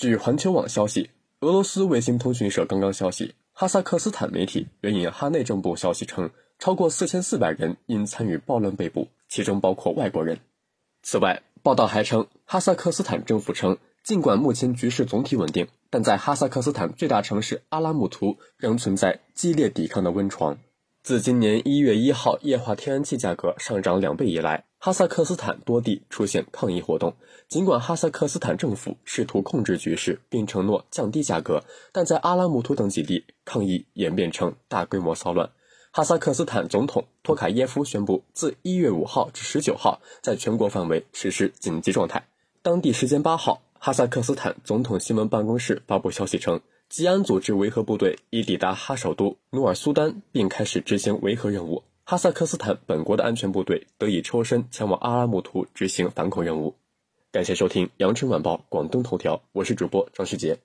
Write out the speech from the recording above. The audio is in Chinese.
据环球网消息，俄罗斯卫星通讯社刚刚消息，哈萨克斯坦媒体援引哈内政部消息称，超过四千四百人因参与暴乱被捕，其中包括外国人。此外，报道还称，哈萨克斯坦政府称，尽管目前局势总体稳定，但在哈萨克斯坦最大城市阿拉木图仍存在激烈抵抗的温床。自今年一月一号液化天然气价格上涨两倍以来，哈萨克斯坦多地出现抗议活动。尽管哈萨克斯坦政府试图控制局势并承诺降低价格，但在阿拉木图等几地，抗议演变成大规模骚乱。哈萨克斯坦总统托卡耶夫宣布，自一月五号至十九号，在全国范围实施紧急状态。当地时间八号，哈萨克斯坦总统新闻办公室发布消息称。吉安组织维和部队已抵达哈首都努尔苏丹，并开始执行维和任务。哈萨克斯坦本国的安全部队得以抽身前往阿拉木图执行反恐任务。感谢收听《羊城晚报广东头条》，我是主播张世杰。